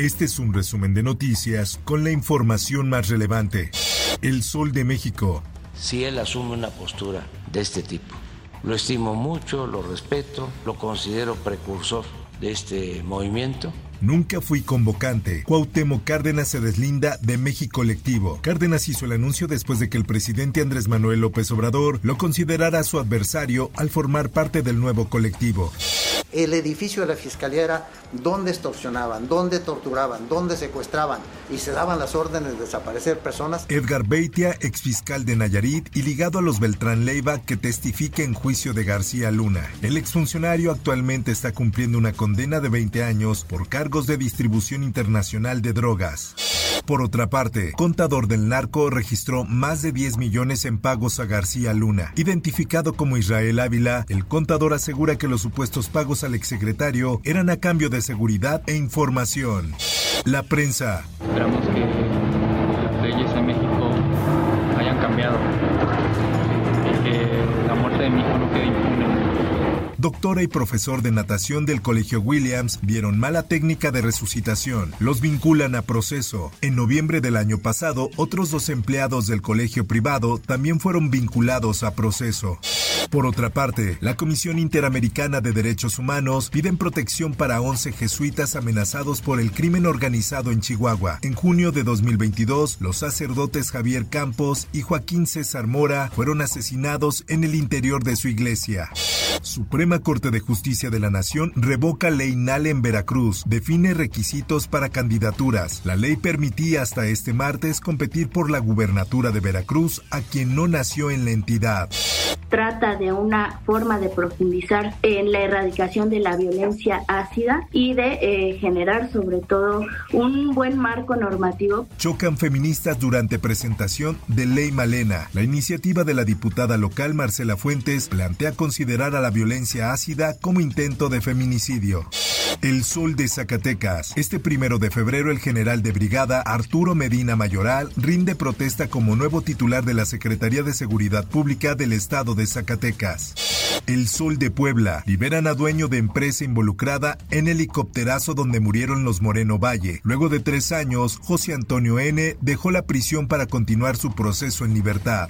Este es un resumen de noticias con la información más relevante. El Sol de México. Si él asume una postura de este tipo, lo estimo mucho, lo respeto, lo considero precursor de este movimiento Nunca fui convocante. Cuauhtémoc Cárdenas se deslinda de México Colectivo. Cárdenas hizo el anuncio después de que el presidente Andrés Manuel López Obrador lo considerara su adversario al formar parte del nuevo colectivo. El edificio de la fiscalía era donde extorsionaban, donde torturaban, donde secuestraban y se daban las órdenes de desaparecer personas. Edgar Beitia, exfiscal de Nayarit y ligado a los Beltrán Leiva, que testifica en juicio de García Luna. El exfuncionario actualmente está cumpliendo una condena de 20 años por de distribución internacional de drogas. Por otra parte, contador del narco registró más de 10 millones en pagos a García Luna. Identificado como Israel Ávila, el contador asegura que los supuestos pagos al exsecretario eran a cambio de seguridad e información. La prensa. Esperamos que las leyes en México hayan cambiado y que la muerte de mi hijo no quede impune doctora y profesor de natación del Colegio Williams, vieron mala técnica de resucitación. Los vinculan a proceso. En noviembre del año pasado, otros dos empleados del colegio privado también fueron vinculados a proceso. Por otra parte, la Comisión Interamericana de Derechos Humanos piden protección para 11 jesuitas amenazados por el crimen organizado en Chihuahua. En junio de 2022, los sacerdotes Javier Campos y Joaquín César Mora fueron asesinados en el interior de su iglesia. Corte de Justicia de la Nación revoca ley NALE en Veracruz, define requisitos para candidaturas. La ley permitía hasta este martes competir por la gubernatura de Veracruz a quien no nació en la entidad trata de una forma de profundizar en la erradicación de la violencia ácida y de eh, generar sobre todo un buen marco normativo. Chocan feministas durante presentación de Ley Malena. La iniciativa de la diputada local Marcela Fuentes plantea considerar a la violencia ácida como intento de feminicidio. El Sol de Zacatecas. Este primero de febrero, el general de brigada Arturo Medina Mayoral rinde protesta como nuevo titular de la Secretaría de Seguridad Pública del Estado de Zacatecas. El Sol de Puebla. Liberan a dueño de empresa involucrada en helicópterazo donde murieron los Moreno Valle. Luego de tres años, José Antonio N. dejó la prisión para continuar su proceso en libertad.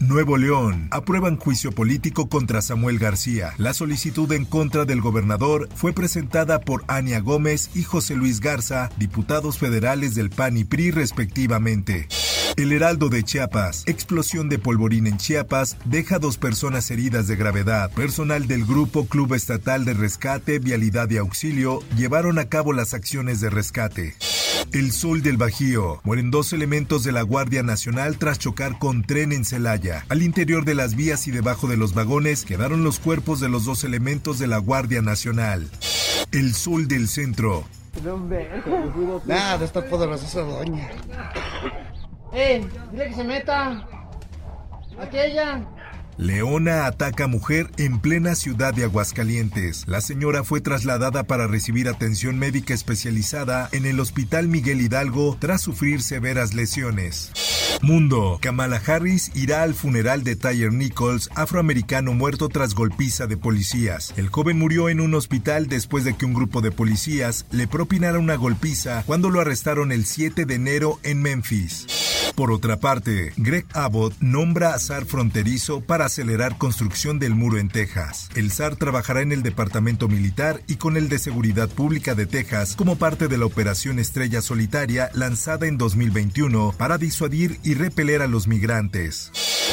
Nuevo León. Aprueban juicio político contra Samuel García. La solicitud en contra del gobernador fue presentada por Ania Gómez y José Luis Garza, diputados federales del PAN y PRI respectivamente. El Heraldo de Chiapas. Explosión de polvorín en Chiapas deja dos personas heridas de gravedad. Personal del Grupo Club Estatal de Rescate, Vialidad y Auxilio llevaron a cabo las acciones de rescate. El Sol del Bajío. Mueren dos elementos de la Guardia Nacional tras chocar con tren en Celaya. Al interior de las vías y debajo de los vagones quedaron los cuerpos de los dos elementos de la Guardia Nacional. El Sol del Centro. Nada, está poderosa doña. ¡Eh! ¡Dile que se meta! ¡Aquella! Leona ataca a mujer en plena ciudad de Aguascalientes. La señora fue trasladada para recibir atención médica especializada en el Hospital Miguel Hidalgo tras sufrir severas lesiones. Mundo. Kamala Harris irá al funeral de Tyler Nichols, afroamericano muerto tras golpiza de policías. El joven murió en un hospital después de que un grupo de policías le propinara una golpiza cuando lo arrestaron el 7 de enero en Memphis. Por otra parte, Greg Abbott nombra a SAR fronterizo para acelerar construcción del muro en Texas. El SAR trabajará en el Departamento Militar y con el de Seguridad Pública de Texas como parte de la Operación Estrella Solitaria lanzada en 2021 para disuadir y repeler a los migrantes.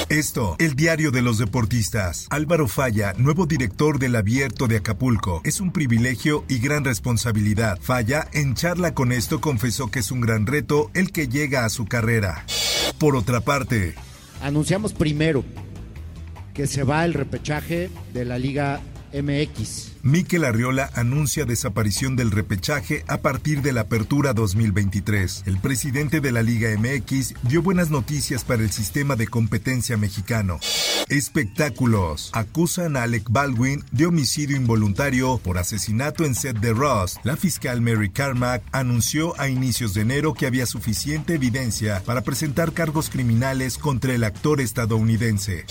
Esto, el diario de los deportistas. Álvaro Falla, nuevo director del Abierto de Acapulco. Es un privilegio y gran responsabilidad. Falla, en charla con esto, confesó que es un gran reto el que llega a su carrera. Por otra parte, anunciamos primero que se va el repechaje de la Liga MX. Mikel Arriola anuncia desaparición del repechaje a partir de la apertura 2023. El presidente de la Liga MX dio buenas noticias para el sistema de competencia mexicano. Espectáculos. Acusan a Alec Baldwin de homicidio involuntario por asesinato en set de Ross. La fiscal Mary Carmack anunció a inicios de enero que había suficiente evidencia para presentar cargos criminales contra el actor estadounidense.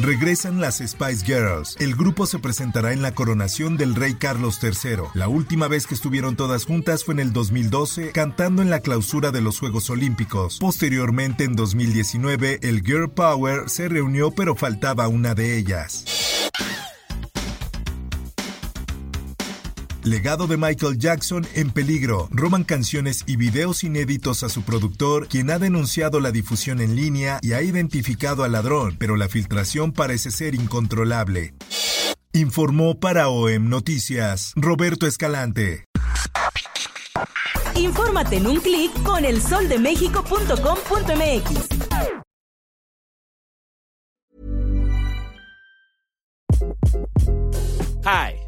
Regresan las Spice Girls. El grupo se presentará en la coronación del rey Carlos III. La última vez que estuvieron todas juntas fue en el 2012, cantando en la clausura de los Juegos Olímpicos. Posteriormente, en 2019, el Girl Power se reunió pero faltaba una de ellas. Legado de Michael Jackson en peligro. Roban canciones y videos inéditos a su productor, quien ha denunciado la difusión en línea y ha identificado al ladrón, pero la filtración parece ser incontrolable. Informó para OEM Noticias Roberto Escalante. Infórmate en un clic con elsoldemexico.com.mx. Hi,